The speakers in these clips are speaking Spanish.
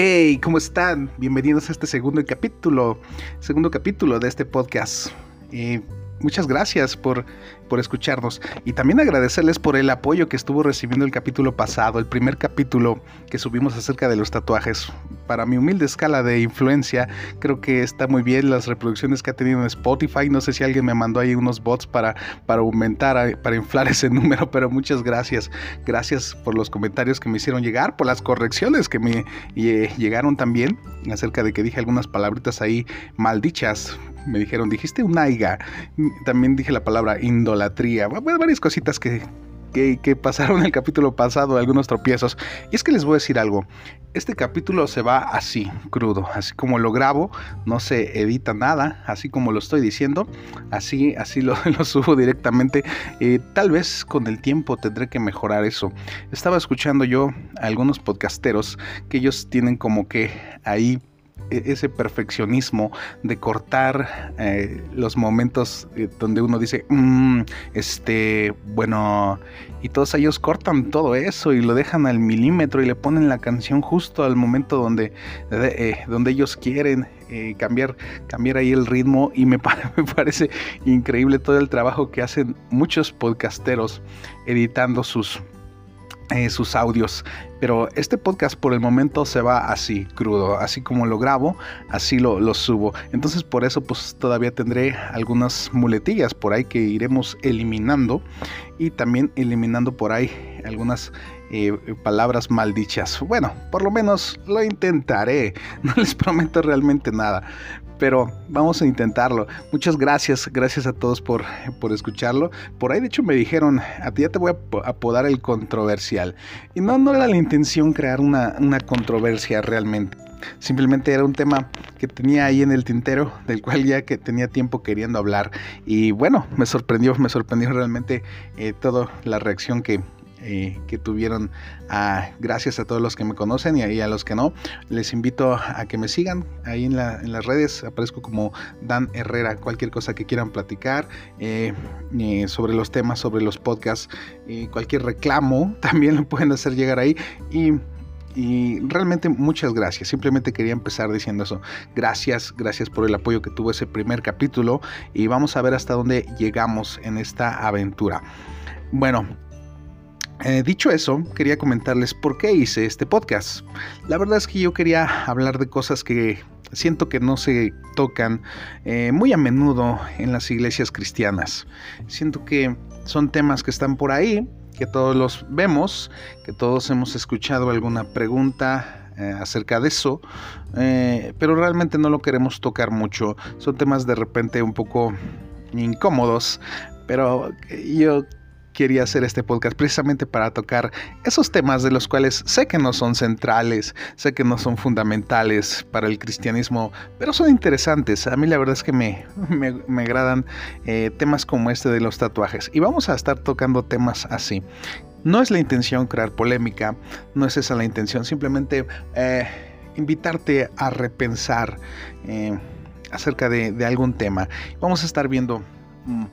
Hey, ¿cómo están? Bienvenidos a este segundo capítulo, segundo capítulo de este podcast. Eh, muchas gracias por, por escucharnos y también agradecerles por el apoyo que estuvo recibiendo el capítulo pasado, el primer capítulo que subimos acerca de los tatuajes. Para mi humilde escala de influencia, creo que está muy bien las reproducciones que ha tenido en Spotify. No sé si alguien me mandó ahí unos bots para, para aumentar, para inflar ese número, pero muchas gracias. Gracias por los comentarios que me hicieron llegar, por las correcciones que me eh, llegaron también acerca de que dije algunas palabritas ahí maldichas me dijeron, dijiste un aiga. También dije la palabra indolatría. varias cositas que, que, pasaron el capítulo pasado, algunos tropiezos. Y es que les voy a decir algo. Este capítulo se va así, crudo. Así como lo grabo, no se edita nada. Así como lo estoy diciendo. Así, así lo, lo subo directamente. Eh, tal vez con el tiempo tendré que mejorar eso. Estaba escuchando yo a algunos podcasteros que ellos tienen como que ahí ese perfeccionismo de cortar eh, los momentos eh, donde uno dice, mm, este, bueno, y todos ellos cortan todo eso y lo dejan al milímetro y le ponen la canción justo al momento donde, eh, donde ellos quieren cambiar, cambiar ahí el ritmo y me, me parece increíble todo el trabajo que hacen muchos podcasteros editando sus eh, sus audios. Pero este podcast por el momento se va así, crudo. Así como lo grabo, así lo, subo. Entonces por eso pues todavía tendré algunas muletillas por ahí que iremos eliminando. Y también eliminando por ahí algunas eh, palabras maldichas. Bueno, por lo menos lo intentaré. No les prometo realmente nada pero vamos a intentarlo. Muchas gracias, gracias a todos por, por escucharlo. Por ahí de hecho me dijeron, a ti ya te voy a apodar el controversial. Y no, no era la intención crear una, una controversia realmente. Simplemente era un tema que tenía ahí en el tintero, del cual ya que tenía tiempo queriendo hablar. Y bueno, me sorprendió, me sorprendió realmente eh, toda la reacción que, eh, que tuvieron. Ah, gracias a todos los que me conocen y a, los que no. Les invito a que me sigan ahí en, las redes. Aparezco como Dan Herrera. Cualquier cosa que quieran platicar eh, eh, sobre los temas, sobre los podcasts, cualquier reclamo también lo pueden hacer llegar ahí. Y y realmente muchas gracias. Simplemente quería empezar diciendo eso. Gracias, gracias por el apoyo que tuvo ese primer capítulo y vamos a ver hasta dónde llegamos en esta aventura. Bueno, eh, dicho eso, quería comentarles por qué hice este podcast. La verdad es que yo quería hablar de cosas que siento que no se tocan eh, muy a menudo en las iglesias cristianas. Siento que son temas que están por ahí, que todos los vemos, que todos hemos escuchado alguna pregunta eh, acerca de eso, pero realmente no lo queremos tocar mucho. Son temas de repente un poco incómodos, pero yo quería hacer este podcast precisamente para tocar esos temas de los cuales sé que no son centrales, sé que no son fundamentales para el cristianismo, pero son interesantes. A mí la verdad es que me, me, agradan eh, temas como este de los tatuajes. Y vamos a estar tocando temas así. No es la intención crear polémica, no es esa la intención, simplemente eh, invitarte a repensar eh, acerca de, de algún tema. Vamos a estar viendo Mm,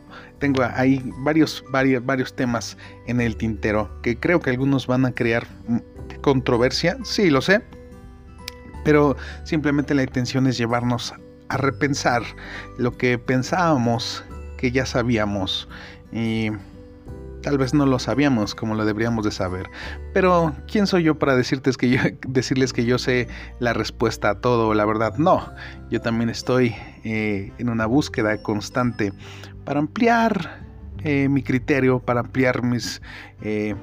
tengo ahí varios, varios, varios temas en el tintero que creo que algunos van a crear controversia, sí, lo sé, pero simplemente la intención es llevarnos a repensar lo que pensábamos que ya sabíamos y tal vez no lo sabíamos como lo deberíamos de saber. Pero ¿quién soy yo para decirles que yo sé la respuesta a todo? La verdad, no. Yo también estoy eh, en una búsqueda constante para ampliar eh, mi criterio, para ampliar mis, eh,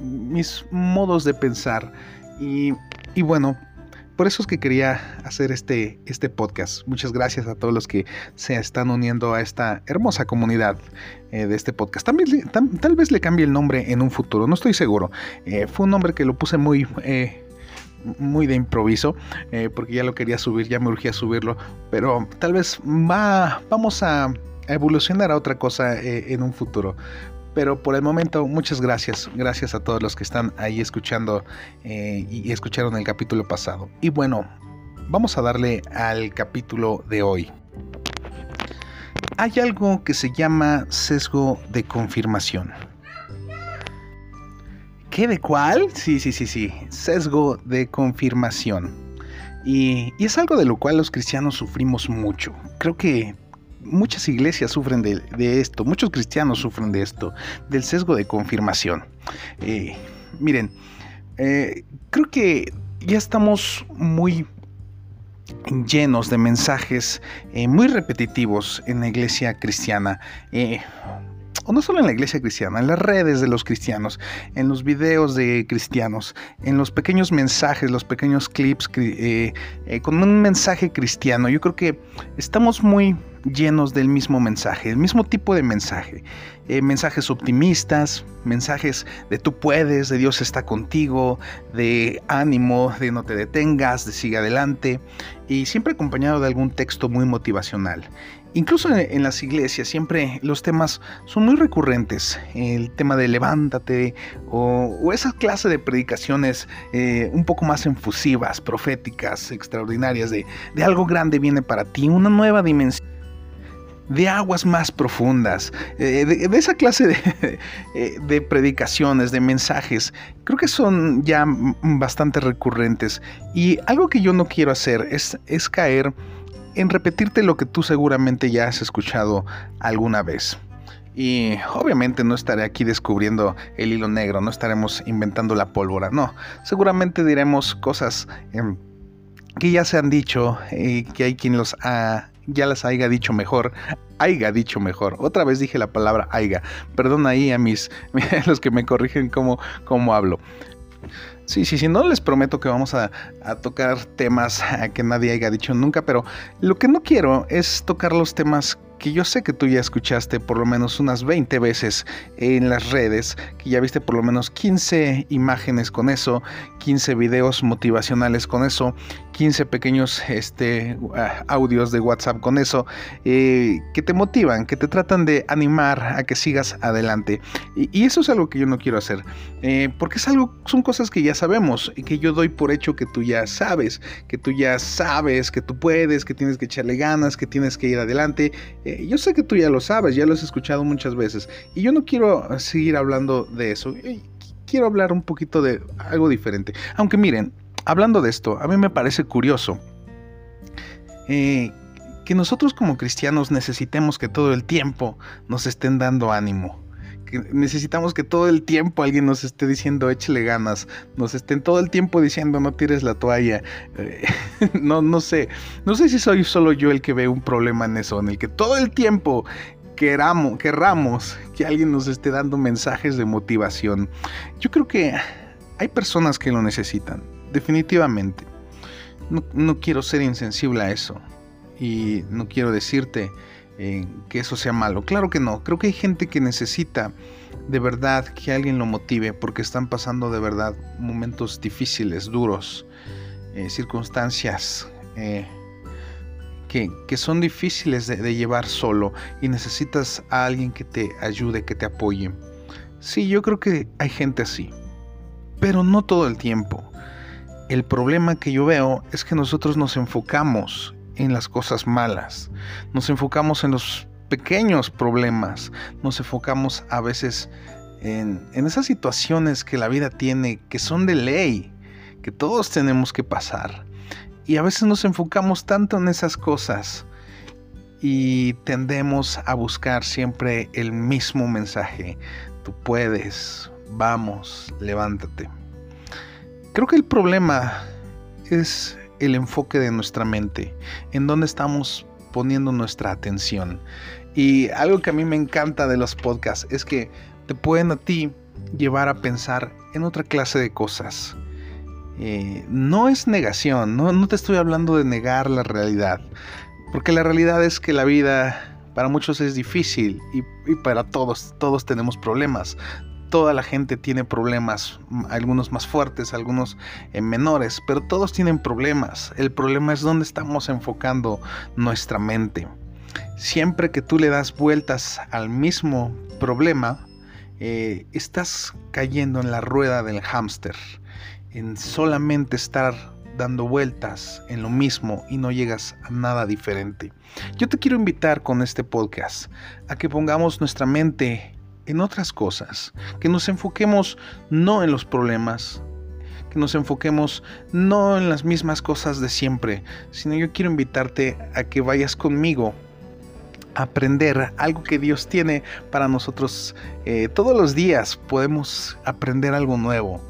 mis modos de pensar. Y, y bueno, por eso es que quería hacer este, este podcast. Muchas gracias a todos los que se están uniendo a esta hermosa comunidad de este podcast. Tal vez le cambie el nombre en un futuro, no estoy seguro. Fue un nombre que lo puse muy... Eh, muy de improviso, porque ya lo quería subir, ya me urgía subirlo, pero tal vez va, vamos a evolucionar a otra cosa en un futuro. Pero por el momento, muchas gracias. Gracias a todos los que están ahí escuchando eh, y escucharon el capítulo pasado. Y bueno, vamos a darle al capítulo de hoy. Hay algo que se llama sesgo de confirmación. ¿Qué de cuál? Sí, sí, sí, sí. Sesgo de confirmación. Y, es algo de lo cual los cristianos sufrimos mucho. Creo que muchas iglesias sufren de, esto, muchos cristianos sufren de esto, del sesgo de confirmación. Eh, miren, eh, creo que ya estamos muy llenos de mensajes eh, muy repetitivos en la iglesia cristiana o no solo en la iglesia cristiana, en las redes de los cristianos, en los videos de cristianos, en los pequeños mensajes, los pequeños clips eh, eh, con un mensaje cristiano. Yo creo que estamos muy llenos del mismo mensaje, el mismo tipo de mensaje. Eh, mensajes optimistas, mensajes de tú puedes, de Dios está contigo, de ánimo, de no te detengas, de sigue adelante, y siempre acompañado de algún texto muy motivacional. Incluso en, las iglesias siempre los temas son muy recurrentes. El tema de levántate o, esa clase de predicaciones eh, un poco más enfusivas, proféticas, extraordinarias, de, algo grande viene para ti, una nueva dimensión de aguas más profundas, eh, de, esa clase de, eh, de, predicaciones, de mensajes, creo que son ya bastante recurrentes. Y algo que yo no quiero hacer es, es caer en repetirte lo que tú seguramente ya has escuchado alguna vez. Y obviamente no estaré aquí descubriendo el hilo negro, no estaremos inventando la pólvora, no. Seguramente diremos cosas em, que ya se han dicho y que hay quien los ya las haya dicho mejor, haya dicho mejor. Otra vez dije la palabra haya. Perdón ahí a mis a los que me corrigen cómo, cómo hablo. Sí, sí, sí, no les prometo que vamos a, tocar temas que nadie haya dicho nunca, pero lo que no quiero es tocar los temas que yo sé que tú ya escuchaste por lo menos unas 20 veces en las redes, que ya viste por lo menos 15 imágenes con eso, 15 videos motivacionales con eso, 15 pequeños este, audios de WhatsApp con eso, eh, que te motivan, que te tratan de animar a que sigas adelante. Y, eso es algo que yo no quiero hacer, eh, porque es algo, son cosas que ya sabemos y que yo doy por hecho que tú ya sabes, que tú ya sabes, que tú puedes, que tienes que echarle ganas, que tienes que ir adelante. Yo sé que tú ya lo sabes, ya lo has escuchado muchas veces y yo no quiero seguir hablando de eso. Quiero hablar un poquito de algo diferente. Aunque miren, hablando de esto, a mí me parece curioso eh, que nosotros como cristianos necesitemos que todo el tiempo nos estén dando ánimo. Que necesitamos que todo el tiempo alguien nos esté diciendo échale ganas, nos estén todo el tiempo diciendo no tires la toalla. Eh, no, no sé, no sé si soy solo yo el que ve un problema en eso, en el que todo el tiempo queramos, querramos que alguien nos esté dando mensajes de motivación. Yo creo que hay personas que lo necesitan, definitivamente. No, quiero ser insensible a eso y no quiero decirte eh, que eso sea malo. Claro que no. Creo que hay gente que necesita de verdad que alguien lo motive porque están pasando de verdad momentos difíciles, duros, eh, circunstancias eh, que, son difíciles de, llevar solo y necesitas a alguien que te ayude, que te apoye. Sí, yo creo que hay gente así, pero no todo el tiempo. El problema que yo veo es que nosotros nos enfocamos en las cosas malas, nos enfocamos en los pequeños problemas, nos enfocamos a veces en, en esas situaciones que la vida tiene, que son de ley, que todos tenemos que pasar y a veces nos enfocamos tanto en esas cosas y tendemos a buscar siempre el mismo mensaje. Tú puedes, vamos, levántate. Creo que el problema es el enfoque de nuestra mente, en dónde estamos poniendo nuestra atención. Y algo que a mí me encanta de los podcasts es que te pueden a ti llevar a pensar en otra clase de cosas. Eh, no es negación, no, te estoy hablando de negar la realidad, porque la realidad es que la vida para muchos es difícil y, para todos, todos tenemos problemas. Toda la gente tiene problemas, algunos más fuertes, algunos eh, menores, pero todos tienen problemas. El problema es dónde estamos enfocando nuestra mente. Siempre que tú le das vueltas al mismo problema, eh, estás cayendo en la rueda del hámster en solamente estar dando vueltas en lo mismo y no llegas a nada diferente. Yo te quiero invitar con este podcast a que pongamos nuestra mente en otras cosas, que nos enfoquemos no en los problemas, que nos enfoquemos no en las mismas cosas de siempre, sino yo quiero invitarte a que vayas conmigo a aprender algo que Dios tiene para nosotros. Eh, todos los días podemos aprender algo nuevo,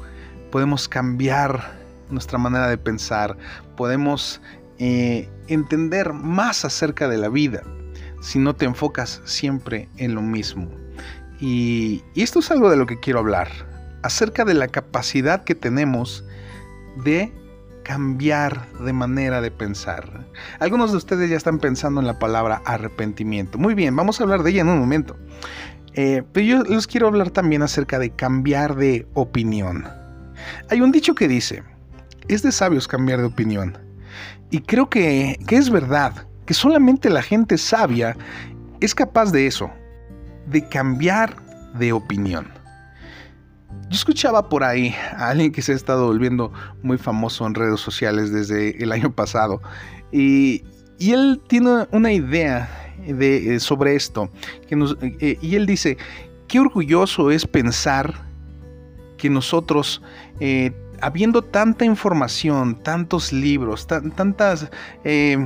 podemos cambiar nuestra manera de pensar, podemos eh, entender más acerca de la vida si no te enfocas siempre en lo mismo. Y, esto es algo de lo que quiero hablar, acerca de la capacidad que tenemos de cambiar de manera de pensar. Algunos de ustedes ya están pensando en la palabra arrepentimiento. Muy bien, vamos a hablar de ella en un momento. Eh, pero yo les quiero hablar también acerca de cambiar de opinión. Hay un dicho que dice, es de sabios cambiar de opinión. Y creo que, que es verdad, que solamente la gente sabia es capaz de eso, de cambiar de opinión. Yo escuchaba por ahí a alguien que se ha estado volviendo muy famoso en redes sociales desde el año pasado y, él tiene una idea de, eh, sobre esto que eh, y él dice, qué orgulloso es pensar que nosotros eh, habiendo tanta información, tantos libros, tantas eh,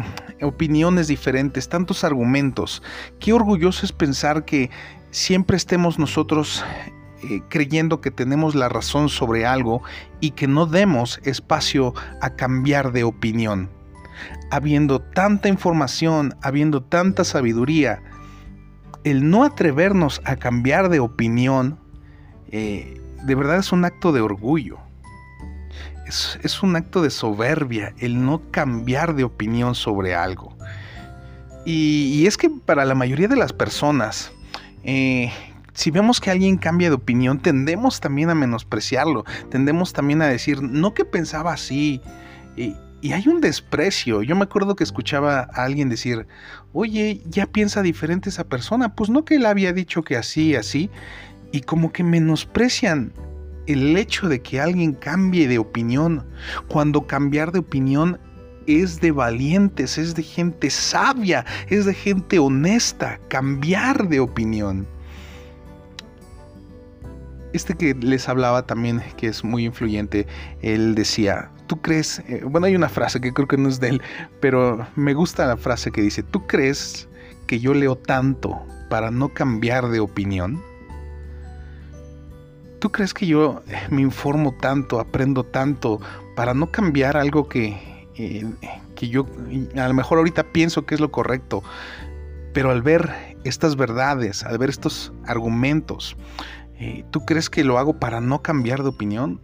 opiniones diferentes, tantos argumentos, qué orgulloso es pensar que siempre estemos nosotros eh, creyendo que tenemos la razón sobre algo y que no demos espacio a cambiar de opinión. Habiendo tanta información, habiendo tanta sabiduría, el no atrevernos a cambiar de opinión, eh, de verdad es un acto de orgullo es, un acto de soberbia el no cambiar de opinión sobre algo. Y, es que para la mayoría de las personas, eh, si vemos que alguien cambia de opinión, tendemos también a menospreciarlo, tendemos también a decir, no que pensaba así. Y, y, hay un desprecio. Yo me acuerdo que escuchaba a alguien decir, oye, ya piensa diferente esa persona. Pues no que él había dicho que así, así. Y como que menosprecian el hecho de que alguien cambie de opinión, cuando cambiar de opinión es de valientes, es de gente sabia, es de gente honesta, cambiar de opinión. Este que les hablaba también, que es muy influyente, él decía, ¿tú crees? Eh, bueno, hay una frase que creo que no es de él, pero me gusta la frase que dice, ¿tú crees que yo leo tanto para no cambiar de opinión? ¿Tú crees que yo eh, me informo tanto, aprendo tanto para no cambiar algo que, eh, que yo a lo mejor ahorita pienso que es lo correcto? Pero al ver estas verdades, al ver estos argumentos, eh, ¿tú crees que lo hago para no cambiar de opinión?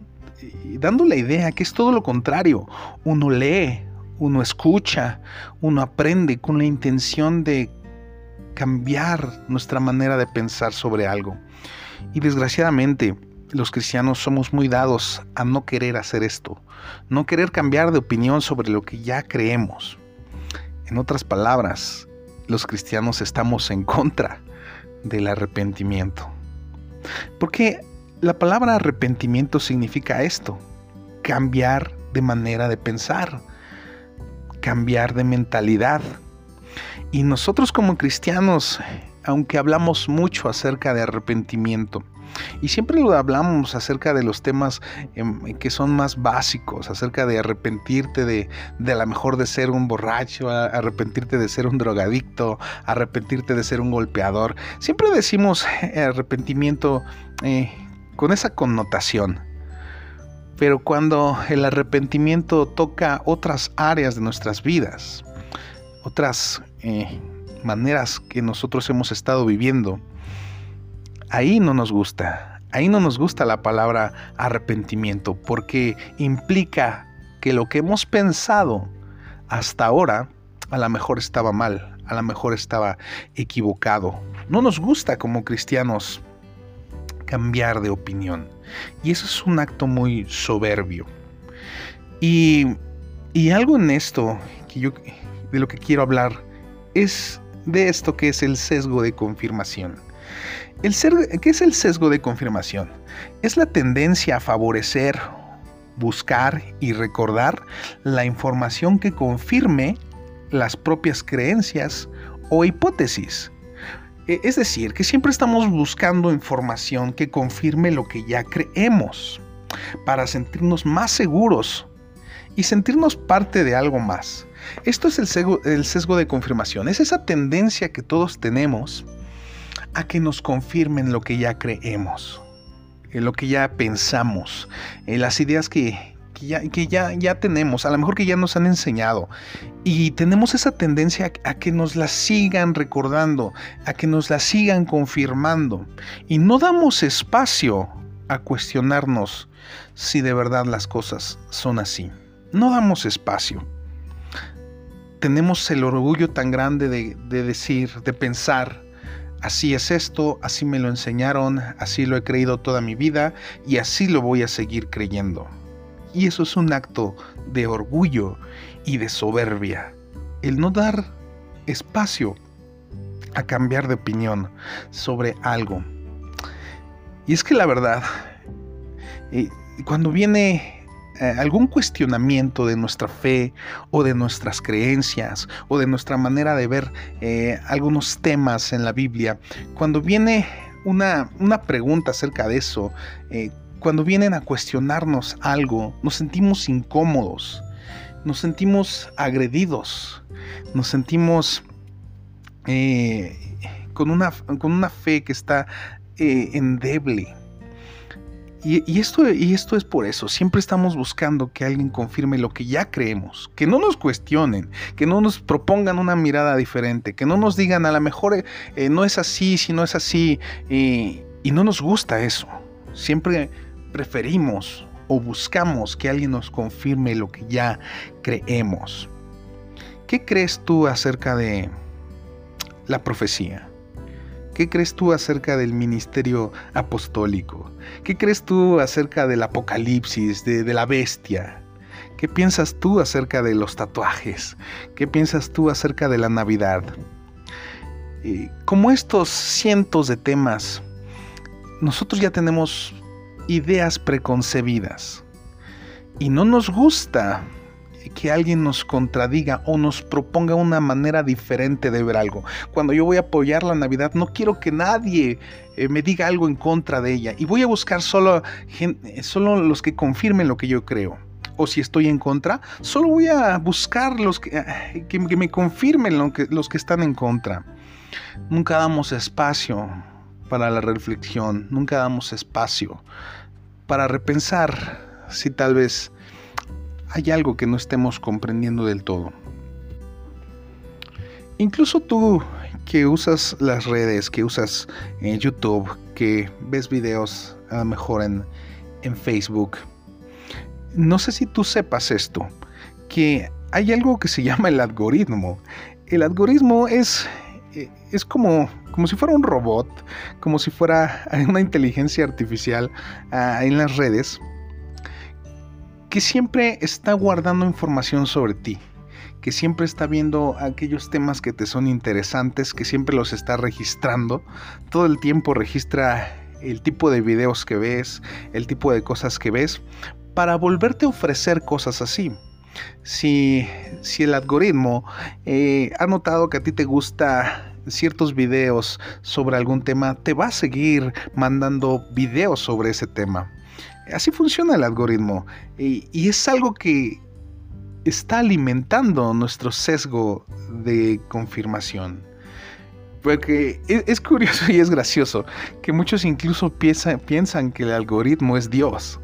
dando la idea que es todo lo contrario. Uno lee, uno escucha, uno aprende con la intención de cambiar nuestra manera de pensar sobre algo. Y desgraciadamente, los cristianos somos muy dados a no querer hacer esto, no querer cambiar de opinión sobre lo que ya creemos. En otras palabras, los cristianos estamos en contra del arrepentimiento. Porque la palabra arrepentimiento significa esto, cambiar de manera de pensar, cambiar de mentalidad. Y nosotros como cristianos, aunque hablamos mucho acerca de arrepentimiento, y siempre lo hablamos acerca de los temas em, que son más básicos, acerca de arrepentirte de, de a lo mejor de ser un borracho, arrepentirte de ser un drogadicto, arrepentirte de ser un golpeador. Siempre decimos eh, arrepentimiento eh, con esa connotación. Pero cuando el arrepentimiento toca otras áreas de nuestras vidas, otras eh, maneras que nosotros hemos estado viviendo, ahí no nos gusta. Ahí no nos gusta la palabra arrepentimiento porque implica que lo que hemos pensado hasta ahora a lo mejor estaba mal, a lo mejor estaba equivocado. No nos gusta como cristianos cambiar de opinión. Y eso es un acto muy soberbio. Y, y algo en esto que yo de lo que quiero hablar es de esto que es el sesgo de confirmación. El ¿Qué es el sesgo de confirmación? Es la tendencia a favorecer, buscar y recordar la información que confirme las propias creencias o hipótesis. E, es decir, que siempre estamos buscando información que confirme lo que ya creemos, para sentirnos más seguros y sentirnos parte de algo más. Esto es el sesgo, el sesgo de confirmación, es esa tendencia que todos tenemos a que nos confirmen lo que ya creemos, en lo que ya pensamos, en las ideas que, que, ya, ya, tenemos, a lo mejor que ya nos han enseñado. Y tenemos esa tendencia a, que nos la sigan recordando, a que nos la sigan confirmando. Y no damos espacio a cuestionarnos si de verdad las cosas son así. No damos espacio. Tenemos el orgullo tan grande de, de decir, de pensar, así es esto, así me lo enseñaron, así lo he creído toda mi vida y así lo voy a seguir creyendo. Y eso es un acto de orgullo y de soberbia. El no dar espacio a cambiar de opinión sobre algo. Y es que la verdad, eh, cuando viene eh, algún cuestionamiento de nuestra fe o de nuestras creencias o de nuestra manera de ver eh, algunos temas en la Biblia, cuando viene una, una pregunta acerca de eso, cuando vienen a cuestionarnos algo, nos sentimos incómodos, nos sentimos agredidos, nos sentimos eh, con, una, con, una, fe que está eh, endeble. Y, esto, y esto es por eso, siempre estamos buscando que alguien confirme lo que ya creemos, que no nos cuestionen, que no nos propongan una mirada diferente, que no nos digan a lo mejor eh, no es así, si no es así, y no nos gusta eso. Siempre preferimos o buscamos que alguien nos confirme lo que ya creemos. ¿Qué crees tú acerca de la profecía? ¿Qué crees tú acerca del ministerio apostólico? ¿Qué crees tú acerca del apocalipsis, de, la bestia? ¿Qué piensas tú acerca de los tatuajes? ¿Qué piensas tú acerca de la Navidad? como estos cientos de temas, nosotros ya tenemos ideas preconcebidas. Y no nos gusta que alguien nos contradiga o nos proponga una manera diferente de ver algo. Cuando yo voy a apoyar la Navidad, no quiero que nadie eh, me diga algo en contra de ella. Y voy a buscar solo, solo los que confirmen lo que yo creo. O si estoy en contra, solo voy a buscar los que, eh, que, me confirmen lo que, los que están en contra. Nunca damos espacio para la reflexión, nunca damos espacio para repensar si tal vez hay algo que no estemos comprendiendo del todo. Incluso tú que usas las redes, que usas eh, YouTube, que ves videos a lo mejor en, en Facebook, no sé si tú sepas esto, que hay algo que se llama el algoritmo. El algoritmo es eh, es como, como si fuera un robot, como si fuera una inteligencia artificial ah, en las redes, que siempre está guardando información sobre ti, que siempre está viendo aquellos temas que te son interesantes, que siempre los está registrando, todo el tiempo registra el tipo de videos que ves, el tipo de cosas que ves, para volverte a ofrecer cosas así si, el algoritmo eh, ha notado que a ti te gusta ciertos videos sobre algún tema, te va a seguir mandando videos sobre ese tema. Así funciona el algoritmo y, es algo que está alimentando nuestro sesgo de confirmación. Porque es, curioso y es gracioso que muchos incluso piensan que el algoritmo es Dios.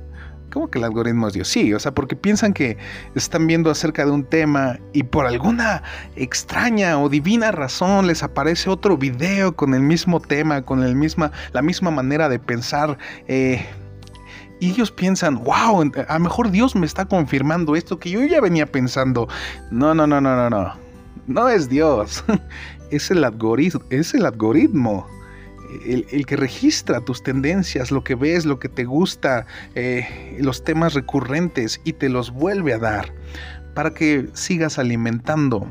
¿Cómo que el algoritmo es Dios? Sí, o sea, porque piensan que están viendo acerca de un tema y por alguna extraña o divina razón les aparece otro video con el mismo tema, con el misma, la misma manera de pensar. Eh, y ellos piensan, wow, a lo mejor Dios me está confirmando esto que yo ya venía pensando. No, no, no, no, no, no. No es Dios. es el algoritmo. Es el algoritmo el, que registra tus tendencias, lo que ves, lo que te gusta, eh, los temas recurrentes y te los vuelve a dar para que sigas alimentando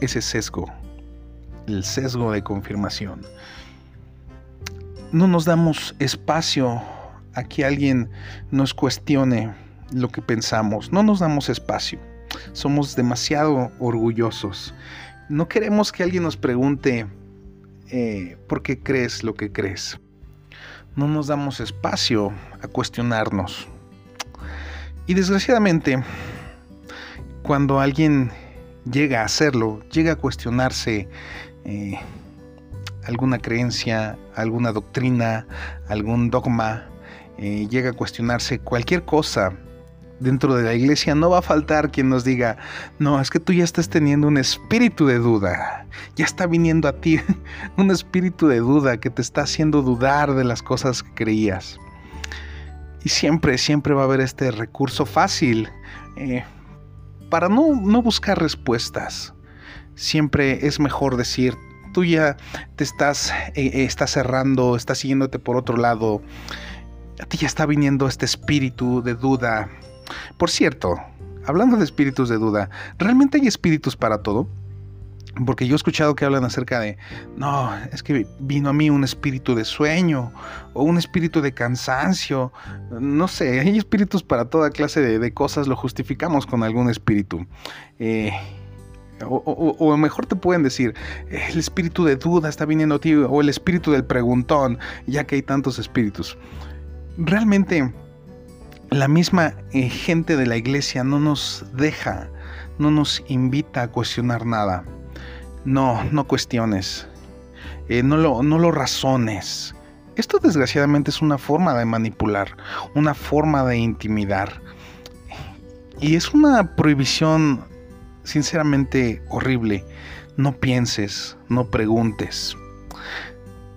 ese sesgo, el sesgo de confirmación. No nos damos espacio a que alguien nos cuestione lo que pensamos, no nos damos espacio. Somos demasiado orgullosos. No queremos que alguien nos pregunte eh, por qué crees lo que crees. No nos damos espacio a cuestionarnos. Y desgraciadamente, cuando alguien llega a hacerlo, llega a cuestionarse eh, alguna creencia, alguna doctrina, algún dogma, eh, llega a cuestionarse cualquier cosa dentro de la iglesia, no va a faltar quien nos diga, no, es que tú ya estás teniendo un espíritu de duda, ya está viniendo a ti un espíritu de duda que te está haciendo dudar de las cosas que creías. Y siempre, siempre va a haber este recurso fácil eh, para no, no buscar respuestas. Siempre es mejor decir, tú ya te estás, eh, estás cerrando, estás siguiéndote por otro lado. A ti ya está viniendo este espíritu de duda. Por cierto, hablando de espíritus de duda, ¿realmente hay espíritus para todo? Porque yo he escuchado que hablan acerca de, no, es que vino a mí un espíritu de sueño o un espíritu de cansancio. No sé, hay espíritus para toda clase de, cosas, lo justificamos con algún espíritu. Eh, o, o, mejor te pueden decir, el espíritu de duda está viniendo a ti, o el espíritu del preguntón, ya que hay tantos espíritus. Realmente, la misma eh, gente de la iglesia no nos deja, no nos invita a cuestionar nada. No, no cuestiones, eh, no, lo, no lo razones. Esto desgraciadamente es una forma de manipular, una forma de intimidar. Y es una prohibición sinceramente horrible. No pienses, no preguntes.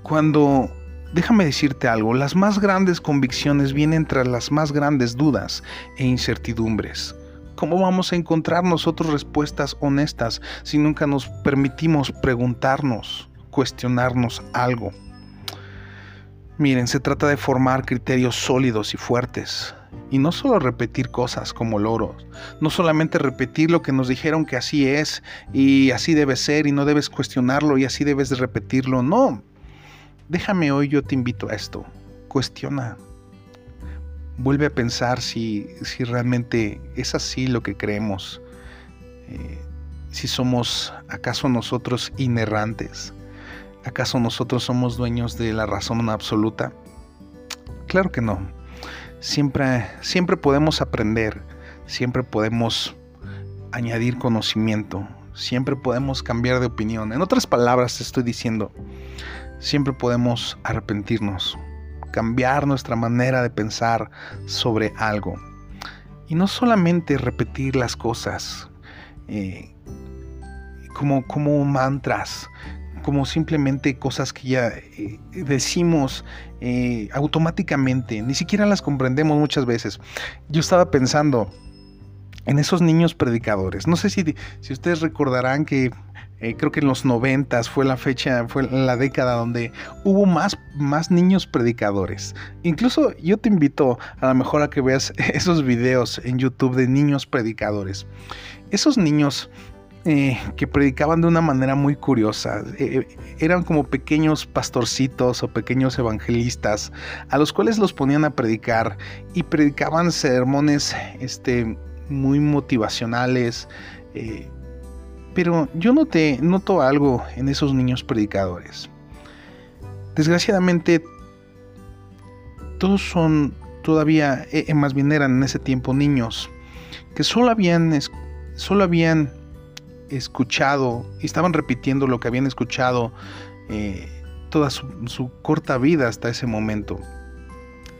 Cuando, déjame decirte algo, las más grandes convicciones vienen tras las más grandes dudas e incertidumbres. ¿Cómo vamos a encontrar nosotros respuestas honestas si nunca nos permitimos preguntarnos, cuestionarnos algo? Miren, se trata de formar criterios sólidos y fuertes, y no solo repetir cosas como loros, no solamente repetir lo que nos dijeron que así es y así debe ser y no debes cuestionarlo y así debes de repetirlo, no. Déjame hoy yo te invito a esto, cuestiona. Vuelve a pensar si, si realmente es así lo que creemos. Eh, si somos acaso nosotros inerrantes. ¿Acaso nosotros somos dueños de la razón absoluta? Claro que no siempre, siempre podemos aprender, siempre podemos añadir conocimiento, siempre podemos cambiar de opinión. En otras palabras, estoy diciendo, siempre podemos arrepentirnos, cambiar nuestra manera de pensar sobre algo. Y no solamente repetir las cosas eh, como, como mantras, como simplemente cosas que ya eh, decimos eh, automáticamente, ni siquiera las comprendemos muchas veces. Yo estaba pensando en esos niños predicadores. No sé si, si ustedes recordarán que eh, creo que en los noventas fue la fecha, fue la década donde hubo más, más niños predicadores. Incluso yo te invito a lo mejor a que veas esos videos en YouTube de niños predicadores. Esos niños eh, que predicaban de una manera muy curiosa. Eh, eran como pequeños pastorcitos o pequeños evangelistas a los cuales los ponían a predicar y predicaban sermones este, muy motivacionales. pero yo noté, noto algo en esos niños predicadores. Desgraciadamente, todos son todavía, más bien eran en ese tiempo niños, que solo habían, solo habían escuchado y estaban repitiendo lo que habían escuchado eh, toda su, corta vida hasta ese momento.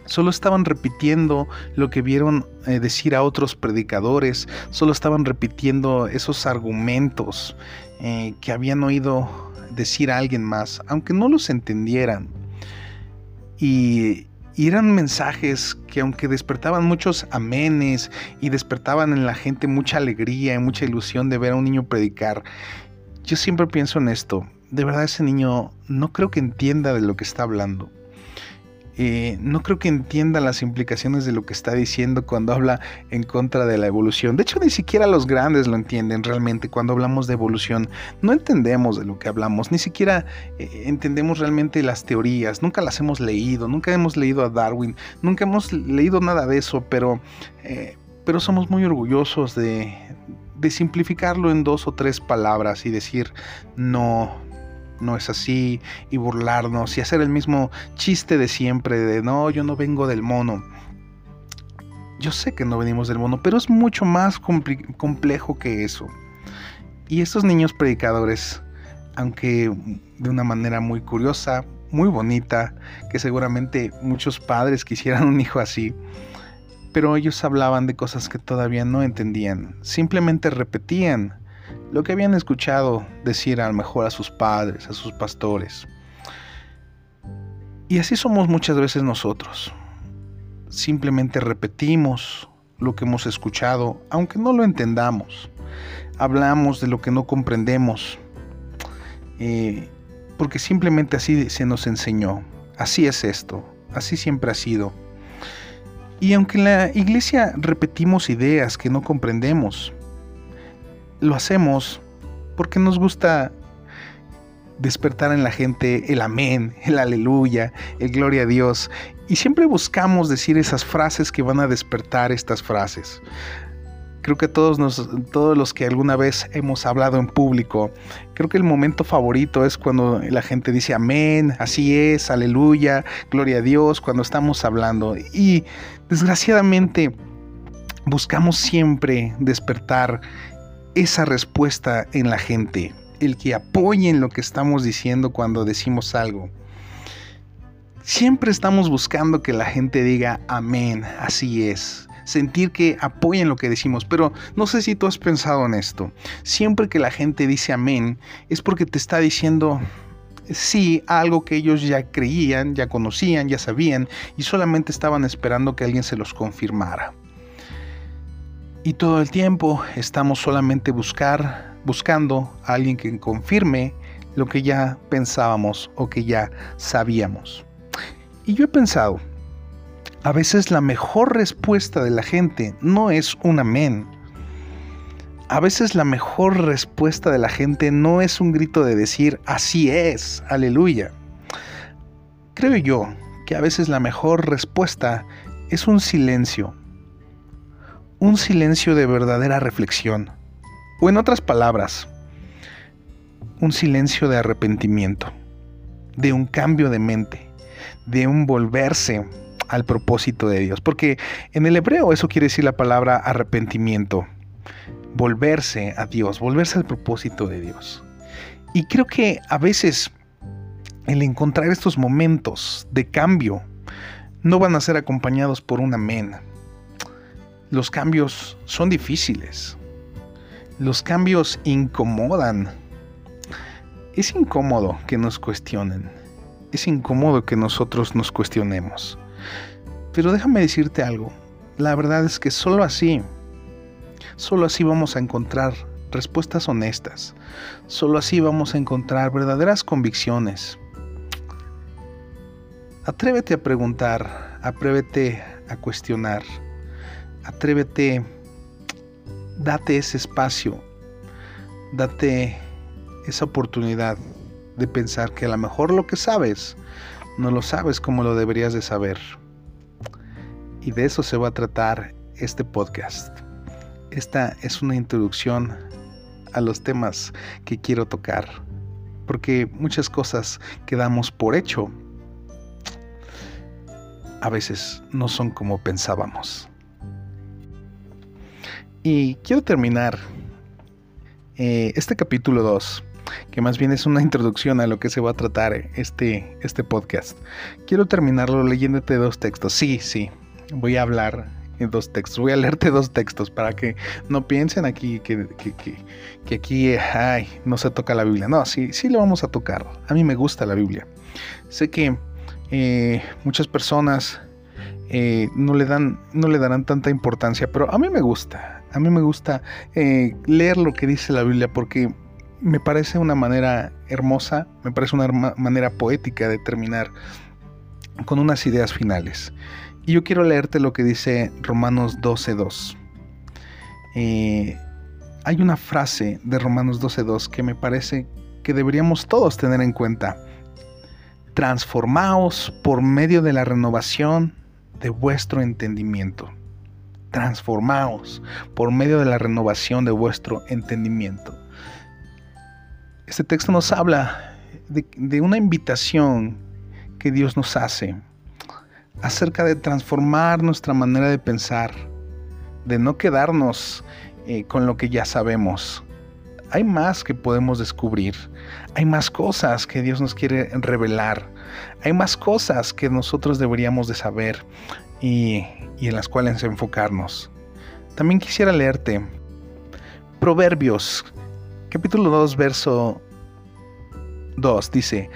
Solo estaban repitiendo lo que vieron eh, decir a otros predicadores, solo estaban repitiendo esos argumentos eh, que habían oído decir a alguien más, aunque no los entendieran. Y y eran mensajes que aunque despertaban muchos amenes y despertaban en la gente mucha alegría y mucha ilusión de ver a un niño predicar, yo siempre pienso en esto. De verdad ese niño no creo que entienda de lo que está hablando. Eh, no creo que entienda las implicaciones de lo que está diciendo cuando habla en contra de la evolución. De hecho, ni siquiera los grandes lo entienden realmente cuando hablamos de evolución. No entendemos de lo que hablamos, ni siquiera eh, entendemos realmente las teorías, nunca las hemos leído, nunca hemos leído a Darwin, nunca hemos leído nada de eso, pero, eh, pero somos muy orgullosos de, de simplificarlo en dos o tres palabras y decir, no, no es así, y burlarnos y hacer el mismo chiste de siempre de no, yo no vengo del mono. Yo sé que no venimos del mono, pero es mucho más complejo que eso. Y estos niños predicadores, aunque de una manera muy curiosa, muy bonita, que seguramente muchos padres quisieran un hijo así, pero ellos hablaban de cosas que todavía no entendían, simplemente repetían lo que habían escuchado decir a lo mejor a sus padres, a sus pastores. Y así somos muchas veces nosotros. Simplemente repetimos lo que hemos escuchado, aunque no lo entendamos. Hablamos de lo que no comprendemos, eh, porque simplemente así se nos enseñó. Así es esto, así siempre ha sido. Y aunque en la iglesia repetimos ideas que no comprendemos, lo hacemos porque nos gusta despertar en la gente el amén, el aleluya, el gloria a Dios. Y siempre buscamos decir esas frases que van a despertar estas frases. Creo que todos, todos los que alguna vez hemos hablado en público, creo que el momento favorito es cuando la gente dice amén, así es, aleluya, gloria a Dios, cuando estamos hablando. Y desgraciadamente buscamos siempre despertar esa respuesta en la gente, el que apoyen lo que estamos diciendo cuando decimos algo. Siempre estamos buscando que la gente diga amén, así es. Sentir que apoyen lo que decimos, pero no sé si tú has pensado en esto. Siempre que la gente dice amén es porque te está diciendo sí a algo que ellos ya creían, ya conocían, ya sabían y solamente estaban esperando que alguien se los confirmara. Y todo el tiempo estamos solamente buscar, buscando a alguien que confirme lo que ya pensábamos o que ya sabíamos. Y yo he pensado, a veces la mejor respuesta de la gente no es un amén. A veces la mejor respuesta de la gente no es un grito de decir, así es, aleluya. Creo yo que a veces la mejor respuesta es un silencio un silencio de verdadera reflexión, o en otras palabras, un silencio de arrepentimiento, de un cambio de mente, de un volverse al propósito de Dios. Porque en el hebreo eso quiere decir la palabra arrepentimiento, volverse a Dios, volverse al propósito de Dios. Y creo que a veces el encontrar estos momentos de cambio no van a ser acompañados por un amén, los cambios son difíciles. Los cambios incomodan. Es incómodo que nos cuestionen. Es incómodo que nosotros nos cuestionemos. Pero déjame decirte algo. La verdad es que solo así, solo así vamos a encontrar respuestas honestas. Solo así vamos a encontrar verdaderas convicciones. Atrévete a preguntar, atrévete a cuestionar. Atrévete, date ese espacio, date esa oportunidad de pensar que a lo mejor lo que sabes no lo sabes como lo deberías de saber. Y de eso se va a tratar este podcast. Esta es una introducción a los temas que quiero tocar, porque muchas cosas que damos por hecho a veces no son como pensábamos. Y quiero terminar eh, este capítulo 2, que más bien es una introducción a lo que se va a tratar este, este podcast. Quiero terminarlo leyéndote dos textos. Sí, sí, voy a hablar en dos textos. Voy a leerte dos textos para que no piensen aquí que, que, aquí ay, no se toca la Biblia. No, sí, sí lo vamos a tocar. A mí me gusta la Biblia. Sé que eh, muchas personas eh, no, le dan, no le darán tanta importancia, pero a mí me gusta. A mí me gusta eh, leer lo que dice la Biblia porque me parece una manera hermosa, me parece una manera poética de terminar con unas ideas finales. Y yo quiero leerte lo que dice Romanos 12.2. Eh, hay una frase de Romanos 12.2 que me parece que deberíamos todos tener en cuenta. Transformaos por medio de la renovación de vuestro entendimiento transformaos por medio de la renovación de vuestro entendimiento. Este texto nos habla de, una invitación que Dios nos hace acerca de transformar nuestra manera de pensar, de no quedarnos eh, con lo que ya sabemos. Hay más que podemos descubrir, hay más cosas que Dios nos quiere revelar, hay más cosas que nosotros deberíamos de saber y, en las cuales enfocarnos. También quisiera leerte Proverbios, capítulo 2, verso 2, dice,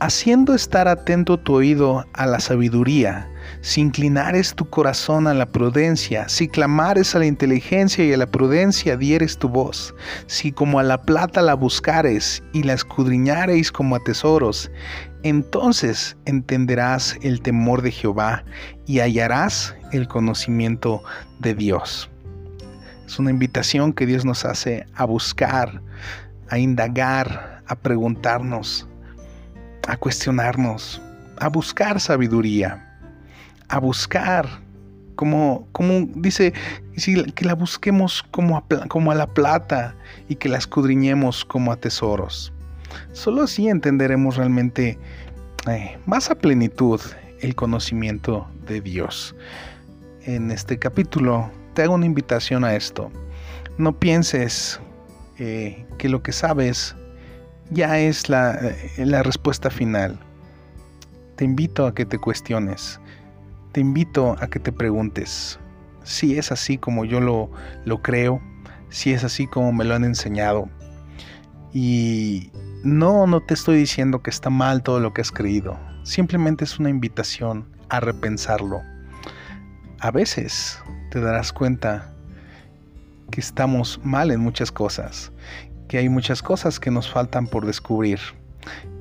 haciendo estar atento tu oído a la sabiduría, si inclinares tu corazón a la prudencia, si clamares a la inteligencia y a la prudencia dieres tu voz, si como a la plata la buscares y la escudriñareis como a tesoros, entonces entenderás el temor de Jehová y hallarás el conocimiento de Dios. Es una invitación que Dios nos hace a buscar, a indagar, a preguntarnos, a cuestionarnos, a buscar sabiduría, a buscar, como, como dice, que la busquemos como a, como a la plata y que la escudriñemos como a tesoros. Solo así entenderemos realmente eh, más a plenitud el conocimiento de Dios. En este capítulo te hago una invitación a esto. No pienses eh, que lo que sabes ya es la, eh, la respuesta final. Te invito a que te cuestiones. Te invito a que te preguntes si es así como yo lo, lo creo, si es así como me lo han enseñado. Y no, no te estoy diciendo que está mal todo lo que has creído. Simplemente es una invitación a repensarlo. A veces te darás cuenta que estamos mal en muchas cosas que hay muchas cosas que nos faltan por descubrir.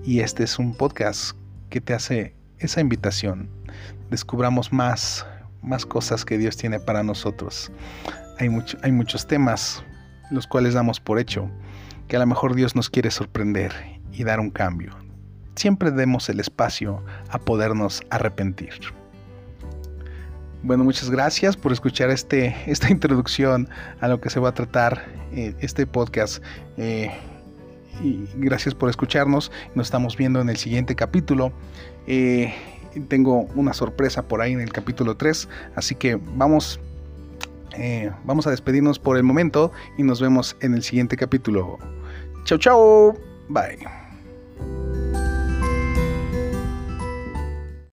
Y este es un podcast que te hace esa invitación. Descubramos más, más cosas que Dios tiene para nosotros. Hay, mucho, hay muchos temas los cuales damos por hecho, que a lo mejor Dios nos quiere sorprender y dar un cambio. Siempre demos el espacio a podernos arrepentir. Bueno, muchas gracias por escuchar este, esta introducción a lo que se va a tratar eh, este podcast. Eh, y gracias por escucharnos. Nos estamos viendo en el siguiente capítulo. Eh, tengo una sorpresa por ahí en el capítulo 3. Así que vamos, vamos a despedirnos por el momento y nos vemos en el siguiente capítulo. Chao, chao. Bye.